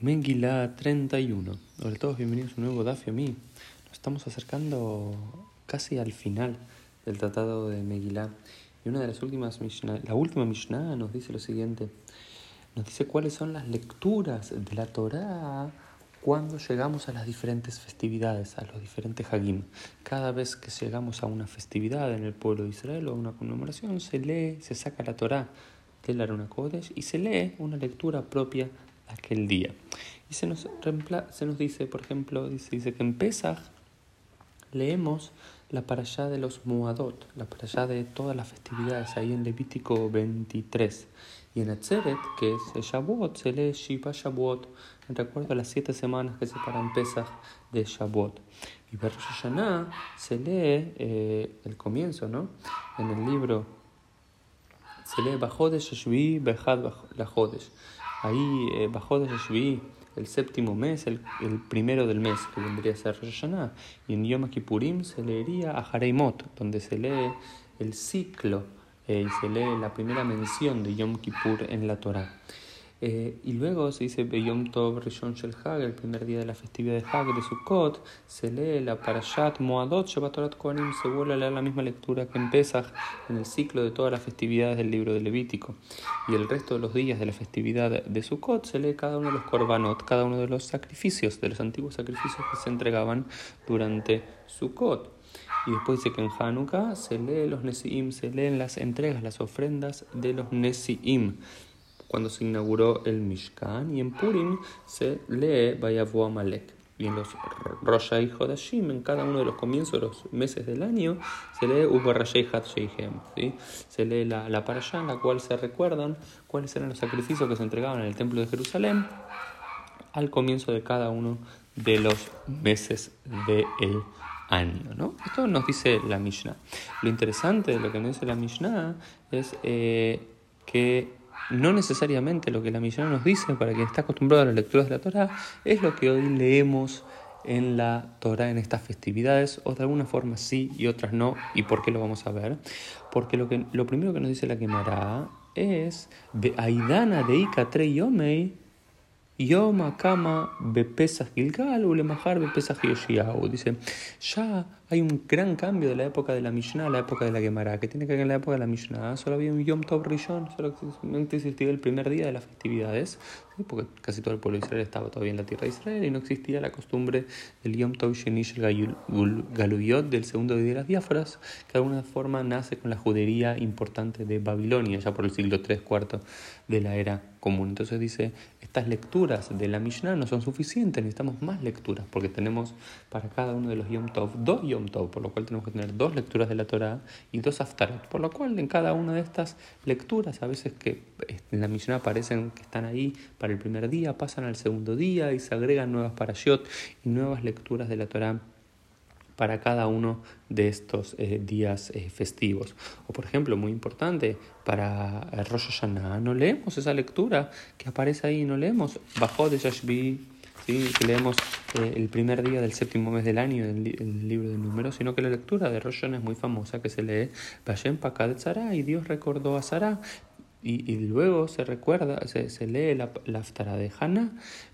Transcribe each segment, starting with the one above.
Megilá 31. Hola a todos, bienvenidos a un nuevo Dafio a mí. Nos estamos acercando casi al final del tratado de Megilá. Y una de las últimas Mishnah, la última Mishnah nos dice lo siguiente. Nos dice cuáles son las lecturas de la Torá cuando llegamos a las diferentes festividades, a los diferentes Hagim. Cada vez que llegamos a una festividad en el pueblo de Israel o a una conmemoración, se lee, se saca la Torá del Aruna Kodesh y se lee una lectura propia aquel día. Y se nos, se nos dice, por ejemplo, dice, dice que en Pesach leemos la allá de los Muadot, la allá de todas las festividades, ahí en Levítico 23. Y en Atzeret, que es Shavuot, se lee Shiva Shavuot, en recuerdo a las siete semanas que separan Pesach de Shavuot. Y Hashanah se lee eh, el comienzo, ¿no? En el libro se lee Bajodesh Shvi Behad Lajodesh ahí eh, bajó de Shvi, el séptimo mes, el, el, primero del mes, que vendría a ser Rosh. Y en Yom Kippurim se leería a Hareimot, donde se lee el ciclo eh, y se lee la primera mención de Yom Kippur en la Torah. Eh, y luego se dice Yom Tov Rishon Shel Hag, el primer día de la festividad de Hag de Sukkot, se lee la Parashat Moadot Shabbat Kohanim, se vuelve a leer la misma lectura que en en el ciclo de todas las festividades del libro de Levítico. Y el resto de los días de la festividad de Sukkot se lee cada uno de los Korbanot, cada uno de los sacrificios, de los antiguos sacrificios que se entregaban durante Sukkot. Y después dice que en Hanukkah se lee los Nesiim, se leen las entregas, las ofrendas de los Nesiim cuando se inauguró el Mishkan, y en Purim se lee Vayavu Amalek. Y en los Rosh Hodashim, en cada uno de los comienzos de los meses del año, se lee Ubarashei Hatshehem. ¿sí? Se lee la, la parashá en la cual se recuerdan cuáles eran los sacrificios que se entregaban en el Templo de Jerusalén al comienzo de cada uno de los meses del año. ¿no? Esto nos dice la Mishnah. Lo interesante de lo que nos dice la Mishnah es eh, que no necesariamente lo que la Mishnah nos dice para quien está acostumbrado a las lecturas de la Torah es lo que hoy leemos en la Torah en estas festividades, o de alguna forma sí y otras no. ¿Y por qué lo vamos a ver? Porque lo, que, lo primero que nos dice la Gemara es de Aidana de Ika Yomei Yom Akama Bepesach Gilgal Ulemahar Bepesach Yoshiao. Dice, ya hay un gran cambio de la época de la Mishnah a la época de la Gemara. que tiene que ver en la época de la Mishnah? Solo había un Yom Tov Rishon, solamente existía el primer día de las festividades, porque casi todo el pueblo de Israel estaba todavía en la tierra de Israel y no existía la costumbre del Yom Tov Shenish Galuyot, del segundo día de las diáforas, que de alguna forma nace con la judería importante de Babilonia, ya por el siglo III, IV de la era común. Entonces dice, estas lecturas de la Mishnah no son suficientes, necesitamos más lecturas, porque tenemos para cada uno de los Yom Tov dos Yom por lo cual tenemos que tener dos lecturas de la Torah y dos Haftarot, por lo cual en cada una de estas lecturas, a veces que en la misión aparecen que están ahí para el primer día, pasan al segundo día y se agregan nuevas parashot y nuevas lecturas de la Torah para cada uno de estos eh, días eh, festivos. O por ejemplo, muy importante, para Rosh Hashanah no leemos esa lectura que aparece ahí, no leemos Bajo de Yashbi ¿sí? que leemos eh, el primer día del séptimo mes del año en el, libro de números, sino que la lectura de Rosh es muy famosa, que se lee Vashem Pakad Tzara, y Dios recordó a Sara, y, luego se recuerda, se, se lee la, la de Hannah,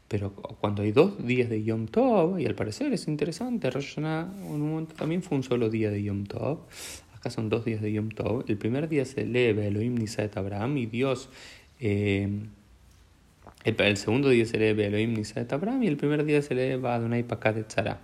pero cuando hay dos días de Yom Tov, y al parecer es interesante, Rosh en un momento también fue un solo día de Yom Tov, acá son dos días de Yom Tov, el primer día se lee Elohim Nisaet Abraham, y Dios... Eh, el, segundo día se lee Elohim Nisaet Abraham y el primer día se lee Adonai Pakat Tzara.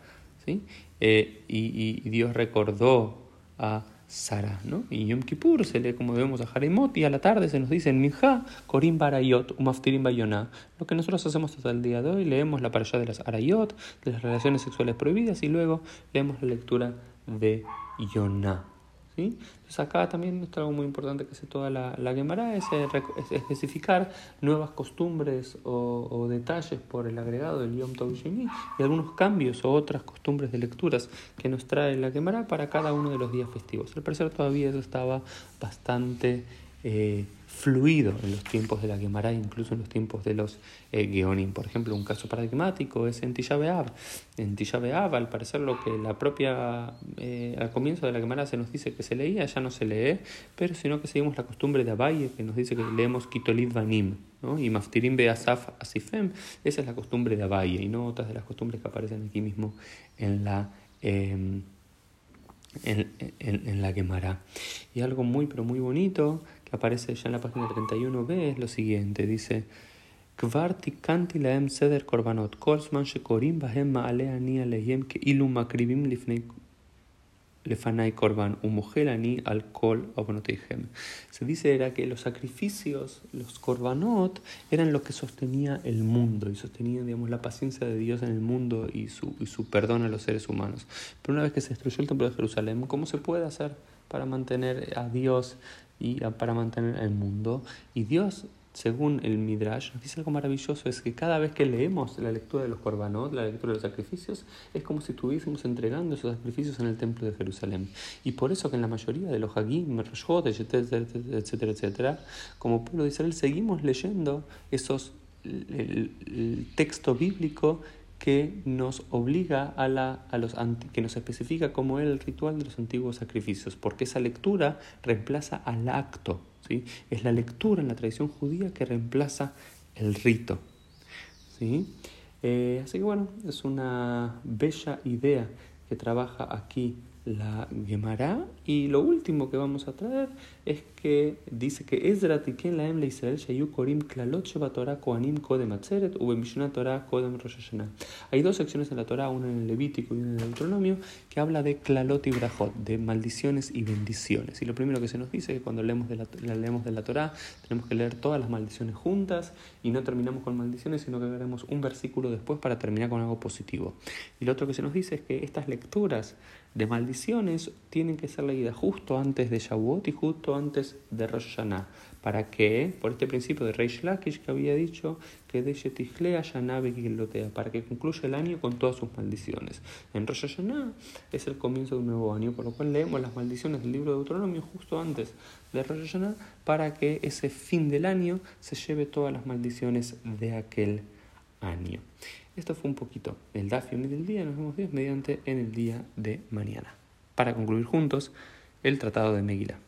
¿sí? Eh, y, y, Dios recordó a Sara. ¿no? Y Yom Kippur se lee como vemos a Haremot y a la tarde se nos dice Minja, Korim Barayot, Umaftirim Bayonah. Lo que nosotros hacemos hasta el día de hoy, leemos la parasha de las Arayot, de las relaciones sexuales prohibidas y luego leemos la lectura de Yonah. Entonces acá también está algo muy importante que hace toda la, la Gemara, es, especificar nuevas costumbres o, detalles por el agregado del Yom Tov y algunos cambios o otras costumbres de lecturas que nos trae la Gemara para cada uno de los días festivos. Al parecer todavía eso estaba bastante eh, fluido en los tiempos de la Gemara, incluso en los tiempos de los eh, Geonim. Por ejemplo, un caso paradigmático es en Tisha En Tisha al parecer lo que la propia, eh, al comienzo de la Gemara se nos dice que se leía, ya no se lee, pero sino que seguimos la costumbre de Abaye, que nos dice que leemos Kitolid Vanim, y Maftirim Beasaf Asifem, esa es la costumbre de Abaye, y no otras de las costumbres que aparecen aquí mismo en la... Eh, en, en, la Gemara. Y algo muy, pero muy bonito que aparece ya en la página 31b es lo siguiente: dice. Kvarti kanti laem seder korbanot, kol shekorim bahem ma'ale ani alehem ke ilu makribim lifnei Lefanai Korban Umujelani al Kol Se dice era que los sacrificios, los Korbanot, eran lo que sostenía el mundo y sostenía digamos, la paciencia de Dios en el mundo y su, y su perdón a los seres humanos. Pero una vez que se destruyó el templo de Jerusalén, ¿cómo se puede hacer para mantener a Dios y para mantener el mundo. Y Dios, según el Midrash, nos dice algo maravilloso, es que cada vez que leemos la lectura de los korbanot, la lectura de los sacrificios, es como si estuviésemos entregando esos sacrificios en el templo de Jerusalén. Y por eso que en la mayoría de los Hagim, etcétera, etcétera, etcétera, como pueblo de Israel seguimos leyendo esos el texto bíblico que nos obliga a, la, a los que nos especifica cómo era el ritual de los antiguos sacrificios, porque esa lectura reemplaza al acto, ¿sí? es la lectura en la tradición judía que reemplaza el rito. ¿sí? Eh, así que bueno, es una bella idea que trabaja aquí la Gemara. Y lo último que vamos a traer es que dice que Ezra la le Israel shayu korim klalot Torah koanim kodem atzeret u Torah kodem Rosh Hashanah. Hay dos secciones en la Torah, una en el Levítico y una en el Deuteronomio, que habla de klalot y brajot, de maldiciones y bendiciones. Y lo primero que se nos dice es que cuando leemos de la, leemos de la Torah tenemos que leer todas las maldiciones juntas y no terminamos con maldiciones, sino que leemos un versículo después para terminar con algo positivo. Y lo otro que se nos dice es que estas lecturas de maldiciones tienen que ser leídas justo antes de Shavuot y justo antes de Rosh Hashanah. ¿Para qué? Por este principio de Reish Lakish que había dicho que de Shetichlea Lotea, para que concluya el año con todas sus maldiciones. En Rosh Hashanah es el comienzo de un nuevo año, por lo cual leemos las maldiciones del libro de Deuteronomio justo antes de Rosh Hashanah para que ese fin del año se lleve todas las maldiciones de aquel año. Esto fue un poquito el Dafio del día. Nos vemos Dios mediante en el día de mañana. Para concluir juntos el Tratado de Megillah.